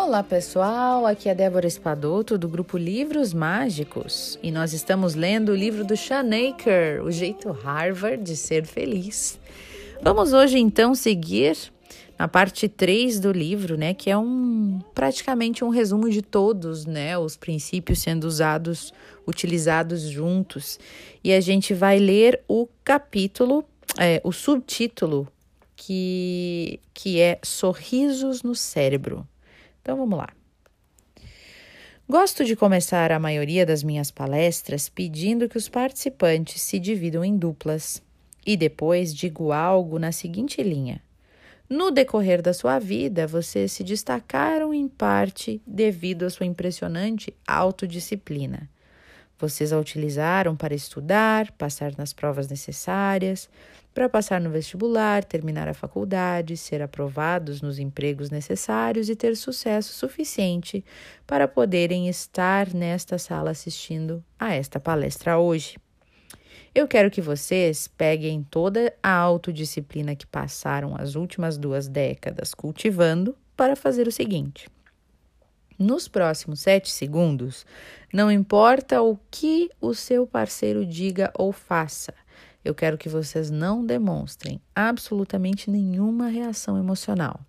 Olá pessoal, aqui é Débora Espadoto do grupo Livros Mágicos e nós estamos lendo o livro do Shanaker, O Jeito Harvard de Ser Feliz. Vamos hoje então seguir na parte 3 do livro, né, que é um praticamente um resumo de todos, né, os princípios sendo usados, utilizados juntos. E a gente vai ler o capítulo, é, o subtítulo que, que é Sorrisos no Cérebro. Então vamos lá. Gosto de começar a maioria das minhas palestras pedindo que os participantes se dividam em duplas e depois digo algo na seguinte linha. No decorrer da sua vida, vocês se destacaram em parte devido à sua impressionante autodisciplina. Vocês a utilizaram para estudar, passar nas provas necessárias, para passar no vestibular, terminar a faculdade, ser aprovados nos empregos necessários e ter sucesso suficiente para poderem estar nesta sala assistindo a esta palestra hoje. Eu quero que vocês peguem toda a autodisciplina que passaram as últimas duas décadas cultivando para fazer o seguinte. Nos próximos sete segundos, não importa o que o seu parceiro diga ou faça, eu quero que vocês não demonstrem absolutamente nenhuma reação emocional.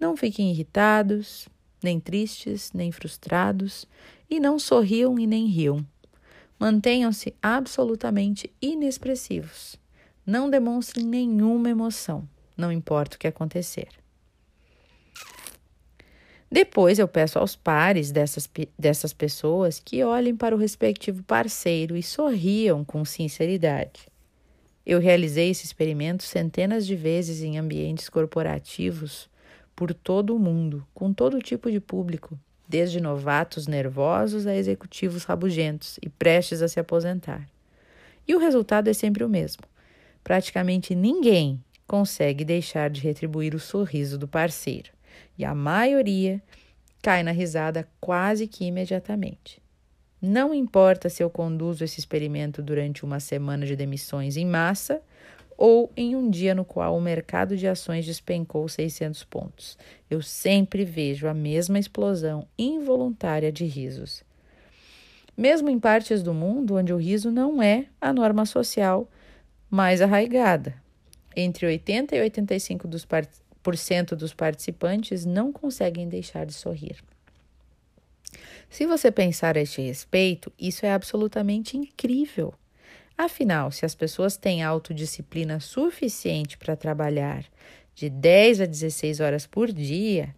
Não fiquem irritados, nem tristes, nem frustrados, e não sorriam e nem riam. Mantenham-se absolutamente inexpressivos. Não demonstrem nenhuma emoção, não importa o que acontecer. Depois eu peço aos pares dessas, dessas pessoas que olhem para o respectivo parceiro e sorriam com sinceridade. Eu realizei esse experimento centenas de vezes em ambientes corporativos por todo o mundo, com todo tipo de público, desde novatos nervosos a executivos rabugentos e prestes a se aposentar. E o resultado é sempre o mesmo. Praticamente ninguém consegue deixar de retribuir o sorriso do parceiro e a maioria cai na risada quase que imediatamente. Não importa se eu conduzo esse experimento durante uma semana de demissões em massa ou em um dia no qual o mercado de ações despencou 600 pontos. Eu sempre vejo a mesma explosão involuntária de risos. Mesmo em partes do mundo onde o riso não é a norma social mais arraigada. Entre 80 e 85% dos por cento dos participantes não conseguem deixar de sorrir. Se você pensar a este respeito, isso é absolutamente incrível. Afinal, se as pessoas têm autodisciplina suficiente para trabalhar de 10 a 16 horas por dia,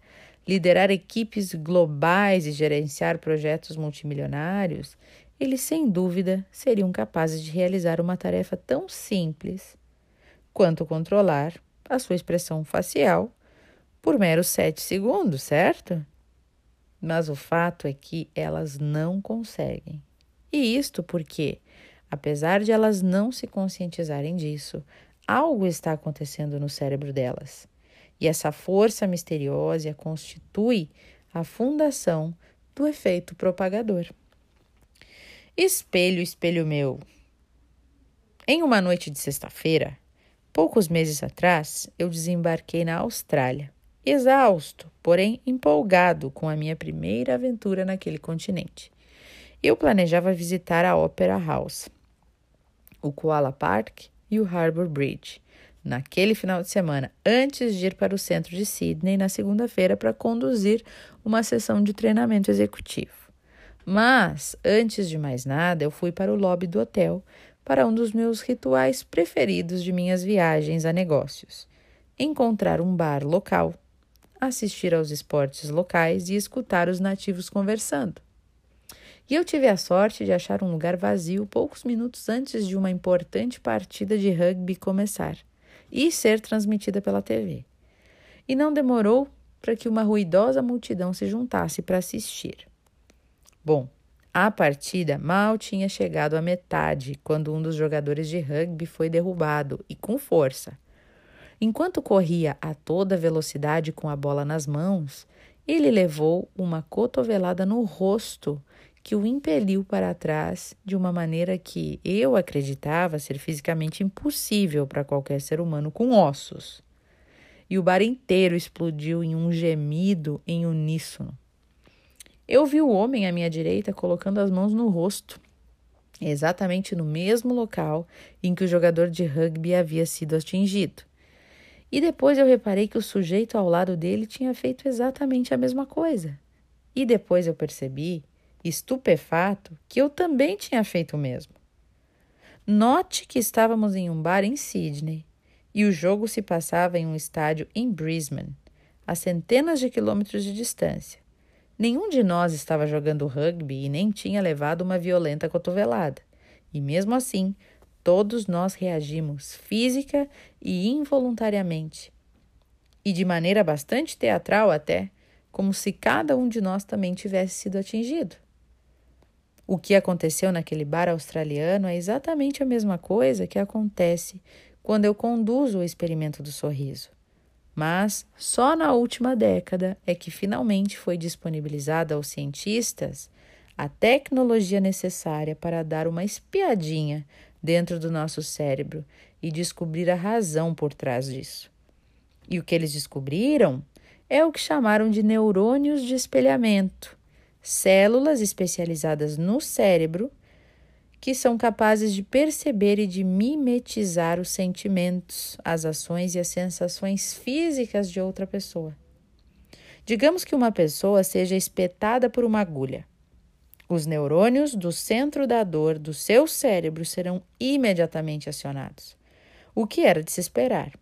liderar equipes globais e gerenciar projetos multimilionários, eles sem dúvida seriam capazes de realizar uma tarefa tão simples quanto controlar a sua expressão facial por meros sete segundos, certo? Mas o fato é que elas não conseguem. E isto porque, apesar de elas não se conscientizarem disso, algo está acontecendo no cérebro delas. E essa força misteriosa constitui a fundação do efeito propagador. Espelho, espelho meu. Em uma noite de sexta-feira, Poucos meses atrás, eu desembarquei na Austrália, exausto, porém empolgado com a minha primeira aventura naquele continente. Eu planejava visitar a Opera House, o Koala Park e o Harbour Bridge naquele final de semana, antes de ir para o centro de Sydney na segunda-feira para conduzir uma sessão de treinamento executivo. Mas, antes de mais nada, eu fui para o lobby do hotel para um dos meus rituais preferidos de minhas viagens a negócios: encontrar um bar local, assistir aos esportes locais e escutar os nativos conversando. E eu tive a sorte de achar um lugar vazio poucos minutos antes de uma importante partida de rugby começar e ser transmitida pela TV. E não demorou para que uma ruidosa multidão se juntasse para assistir. Bom, a partida mal tinha chegado à metade quando um dos jogadores de rugby foi derrubado e com força. Enquanto corria a toda velocidade com a bola nas mãos, ele levou uma cotovelada no rosto que o impeliu para trás de uma maneira que eu acreditava ser fisicamente impossível para qualquer ser humano com ossos. e o bar inteiro explodiu em um gemido em uníssono. Eu vi o homem à minha direita colocando as mãos no rosto, exatamente no mesmo local em que o jogador de rugby havia sido atingido. E depois eu reparei que o sujeito ao lado dele tinha feito exatamente a mesma coisa. E depois eu percebi, estupefato, que eu também tinha feito o mesmo. Note que estávamos em um bar em Sydney e o jogo se passava em um estádio em Brisbane, a centenas de quilômetros de distância. Nenhum de nós estava jogando rugby e nem tinha levado uma violenta cotovelada. E mesmo assim, todos nós reagimos física e involuntariamente. E de maneira bastante teatral até, como se cada um de nós também tivesse sido atingido. O que aconteceu naquele bar australiano é exatamente a mesma coisa que acontece quando eu conduzo o experimento do sorriso. Mas só na última década é que finalmente foi disponibilizada aos cientistas a tecnologia necessária para dar uma espiadinha dentro do nosso cérebro e descobrir a razão por trás disso. E o que eles descobriram é o que chamaram de neurônios de espelhamento, células especializadas no cérebro que são capazes de perceber e de mimetizar os sentimentos, as ações e as sensações físicas de outra pessoa. Digamos que uma pessoa seja espetada por uma agulha. Os neurônios do centro da dor do seu cérebro serão imediatamente acionados, o que era de se esperar.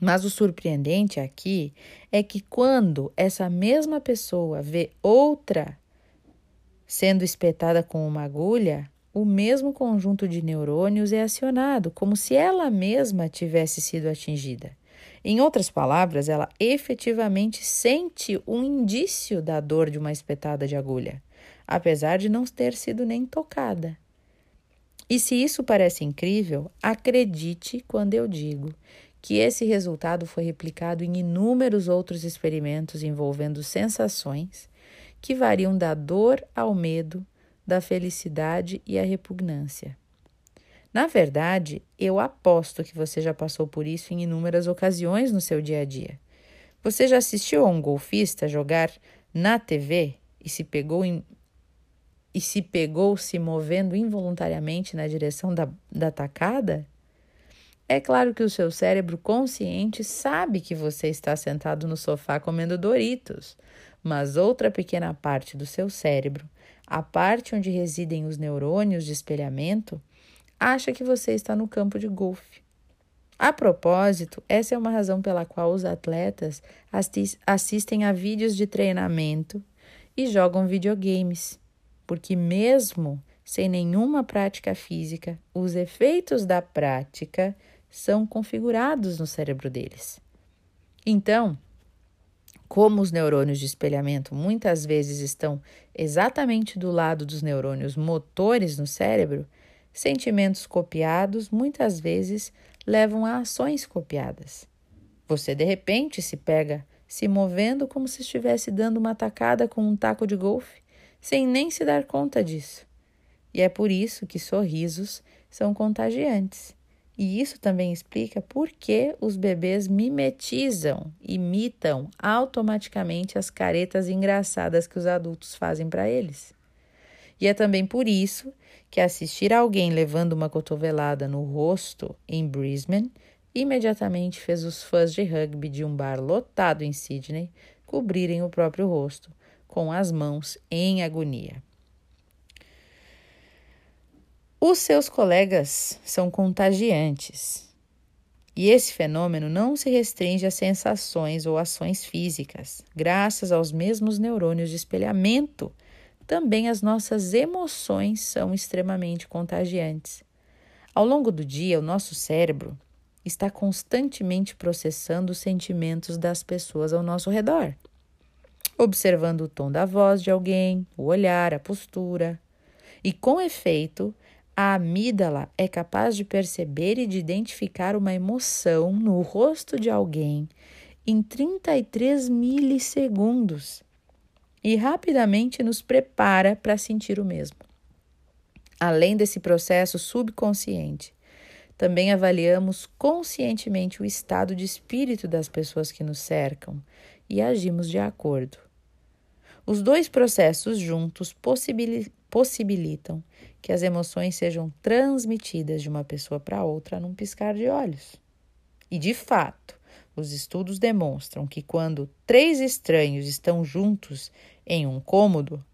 Mas o surpreendente aqui é que quando essa mesma pessoa vê outra sendo espetada com uma agulha, o mesmo conjunto de neurônios é acionado, como se ela mesma tivesse sido atingida. Em outras palavras, ela efetivamente sente um indício da dor de uma espetada de agulha, apesar de não ter sido nem tocada. E se isso parece incrível, acredite quando eu digo que esse resultado foi replicado em inúmeros outros experimentos envolvendo sensações que variam da dor ao medo, da felicidade e a repugnância. Na verdade, eu aposto que você já passou por isso em inúmeras ocasiões no seu dia a dia. Você já assistiu a um golfista jogar na TV e se pegou em, e se pegou se movendo involuntariamente na direção da, da tacada? É claro que o seu cérebro consciente sabe que você está sentado no sofá comendo Doritos, mas outra pequena parte do seu cérebro a parte onde residem os neurônios de espelhamento, acha que você está no campo de golfe. A propósito, essa é uma razão pela qual os atletas assistem a vídeos de treinamento e jogam videogames, porque, mesmo sem nenhuma prática física, os efeitos da prática são configurados no cérebro deles. Então, como os neurônios de espelhamento muitas vezes estão exatamente do lado dos neurônios motores no cérebro, sentimentos copiados muitas vezes levam a ações copiadas. Você de repente se pega se movendo como se estivesse dando uma tacada com um taco de golfe, sem nem se dar conta disso. E é por isso que sorrisos são contagiantes e isso também explica por que os bebês mimetizam, imitam automaticamente as caretas engraçadas que os adultos fazem para eles. E é também por isso que assistir alguém levando uma cotovelada no rosto em Brisbane imediatamente fez os fãs de rugby de um bar lotado em Sydney cobrirem o próprio rosto com as mãos em agonia. Os seus colegas são contagiantes. E esse fenômeno não se restringe a sensações ou ações físicas. Graças aos mesmos neurônios de espelhamento, também as nossas emoções são extremamente contagiantes. Ao longo do dia, o nosso cérebro está constantemente processando os sentimentos das pessoas ao nosso redor, observando o tom da voz de alguém, o olhar, a postura. E com efeito, a amígdala é capaz de perceber e de identificar uma emoção no rosto de alguém em 33 milissegundos e rapidamente nos prepara para sentir o mesmo. Além desse processo subconsciente, Também avaliamos conscientemente o estado de espírito das pessoas que nos cercam e agimos de acordo. Os dois processos juntos possibilitam que as emoções sejam transmitidas de uma pessoa para outra num piscar de olhos. E de fato, os estudos demonstram que quando três estranhos estão juntos em um cômodo,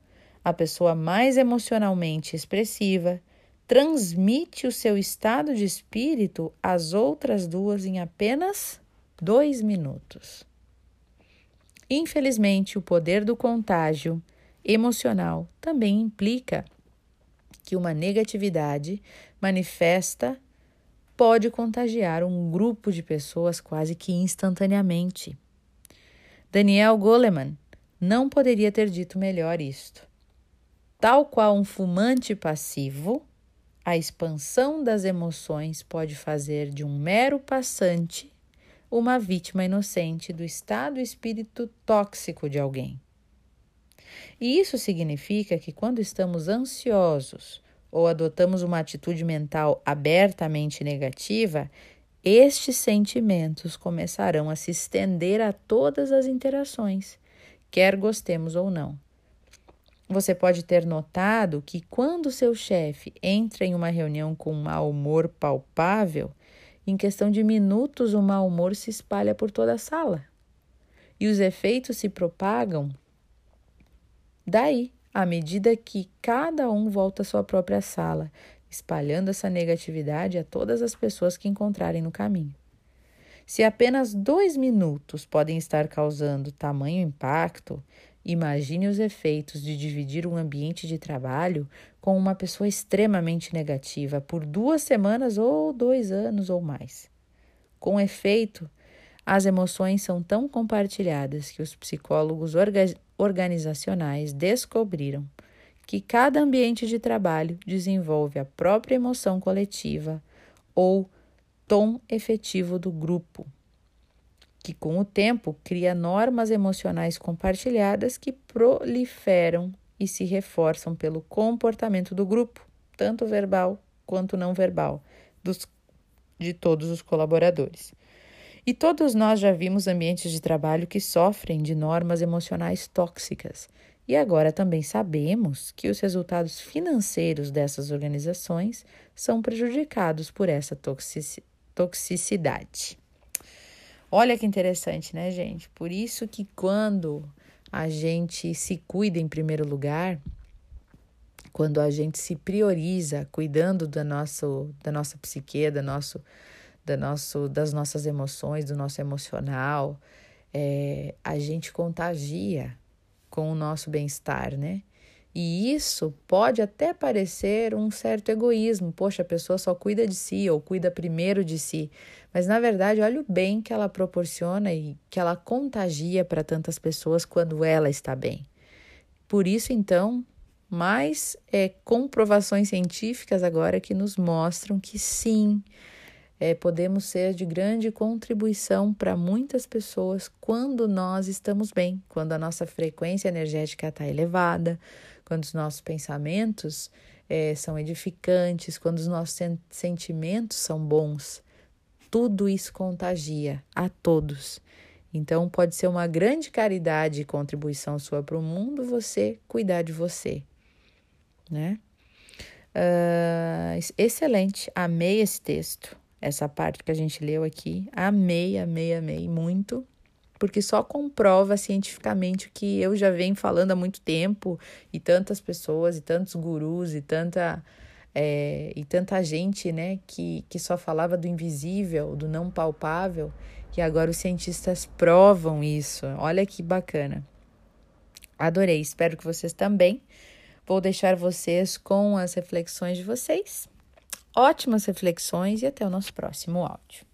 a pessoa mais emocionalmente expressiva transmite o seu estado de espírito às outras duas em apenas dois minutos. Infelizmente, o poder do contágio emocional também implica que uma negatividade manifesta pode contagiar um grupo de pessoas quase que instantaneamente. Daniel Goleman não poderia ter dito melhor isto. Tal qual um fumante passivo, a expansão das emoções pode fazer de um mero passante uma vítima inocente do estado espírito tóxico de alguém. E isso significa que quando estamos ansiosos ou adotamos uma atitude mental abertamente negativa, estes sentimentos começarão a se estender a todas as interações, quer gostemos ou não. Você pode ter notado que quando seu chefe entra em uma reunião com um mau humor palpável, em questão de minutos o mau humor se espalha por toda a sala. E os efeitos se propagam daí à medida que cada um volta à sua própria sala, espalhando essa negatividade a todas as pessoas que encontrarem no caminho. Se apenas dois minutos podem estar causando tamanho impacto, imagine os efeitos de dividir um ambiente de trabalho com uma pessoa extremamente negativa por duas semanas ou dois anos ou mais. Com efeito, as emoções são tão compartilhadas que os psicólogos organizacionais descobriram que cada ambiente de trabalho desenvolve a própria emoção coletiva ou tom efetivo do grupo, que com o tempo cria normas emocionais compartilhadas que proliferam e se reforçam pelo comportamento do grupo, tanto verbal quanto não verbal, dos, de todos os colaboradores. E todos nós já vimos ambientes de trabalho que sofrem de normas emocionais tóxicas. E agora também sabemos que os resultados financeiros dessas organizações são prejudicados por essa toxicidade. Olha que interessante, né, gente? Por isso que quando a gente se cuida em primeiro lugar, quando a gente se prioriza cuidando da, nosso, da nossa psique, da nosso da nosso, das nossas emoções, do nosso emocional, é, a gente contagia com o nosso bem-estar, né? E isso pode até parecer um certo egoísmo. Poxa, a pessoa só cuida de si ou cuida primeiro de si. Mas na verdade, olha o bem que ela proporciona e que ela contagia para tantas pessoas quando ela está bem. Por isso, então, mais é, comprovações científicas agora que nos mostram que sim, é, podemos ser de grande contribuição para muitas pessoas quando nós estamos bem, quando a nossa frequência energética está elevada, quando os nossos pensamentos é, são edificantes, quando os nossos sentimentos são bons. Tudo isso contagia a todos. Então, pode ser uma grande caridade e contribuição sua para o mundo você cuidar de você, né? Uh, excelente, amei esse texto essa parte que a gente leu aqui. Amei, amei, amei muito, porque só comprova cientificamente o que eu já venho falando há muito tempo, e tantas pessoas, e tantos gurus, e tanta. É, e tanta gente, né, que, que só falava do invisível, do não palpável, que agora os cientistas provam isso. Olha que bacana. Adorei, espero que vocês também. Vou deixar vocês com as reflexões de vocês ótimas reflexões e até o nosso próximo áudio.